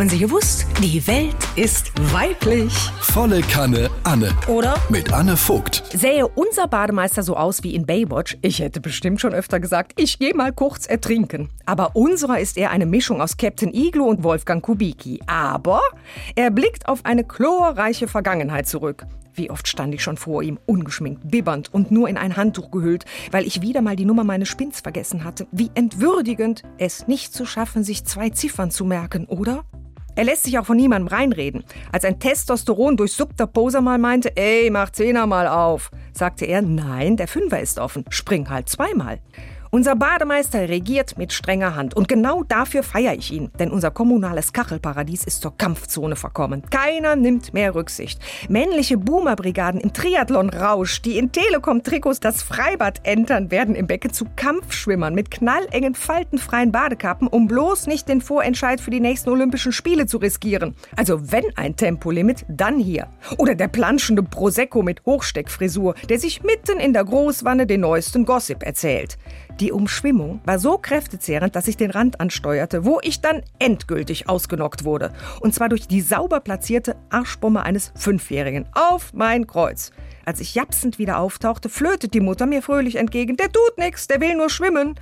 Haben Sie gewusst? Die Welt ist weiblich. Volle Kanne Anne. Oder? Mit Anne Vogt. Sähe unser Bademeister so aus wie in Baywatch, ich hätte bestimmt schon öfter gesagt, ich gehe mal kurz ertrinken. Aber unserer ist eher eine Mischung aus Captain Iglo und Wolfgang Kubicki. Aber er blickt auf eine chlorreiche Vergangenheit zurück. Wie oft stand ich schon vor ihm, ungeschminkt, bibbernd und nur in ein Handtuch gehüllt, weil ich wieder mal die Nummer meines Spins vergessen hatte. Wie entwürdigend, es nicht zu schaffen, sich zwei Ziffern zu merken, oder? Er lässt sich auch von niemandem reinreden. Als ein Testosteron durchsuppter Poser mal meinte, ey, mach Zehner mal auf, sagte er, nein, der Fünfer ist offen, spring halt zweimal. Unser Bademeister regiert mit strenger Hand und genau dafür feiere ich ihn, denn unser kommunales Kachelparadies ist zur Kampfzone verkommen. Keiner nimmt mehr Rücksicht. Männliche Boomerbrigaden im Triathlon-Rausch, die in Telekom-Trikots das Freibad entern, werden im Becken zu Kampfschwimmern mit knallengen, faltenfreien Badekappen, um bloß nicht den Vorentscheid für die nächsten Olympischen Spiele zu riskieren. Also wenn ein Tempolimit, dann hier. Oder der planschende Prosecco mit Hochsteckfrisur, der sich mitten in der Großwanne den neuesten Gossip erzählt. Die Umschwimmung war so kräftezehrend, dass ich den Rand ansteuerte, wo ich dann endgültig ausgenockt wurde. Und zwar durch die sauber platzierte Arschbombe eines Fünfjährigen. Auf mein Kreuz. Als ich japsend wieder auftauchte, flötet die Mutter mir fröhlich entgegen. Der tut nix, der will nur schwimmen.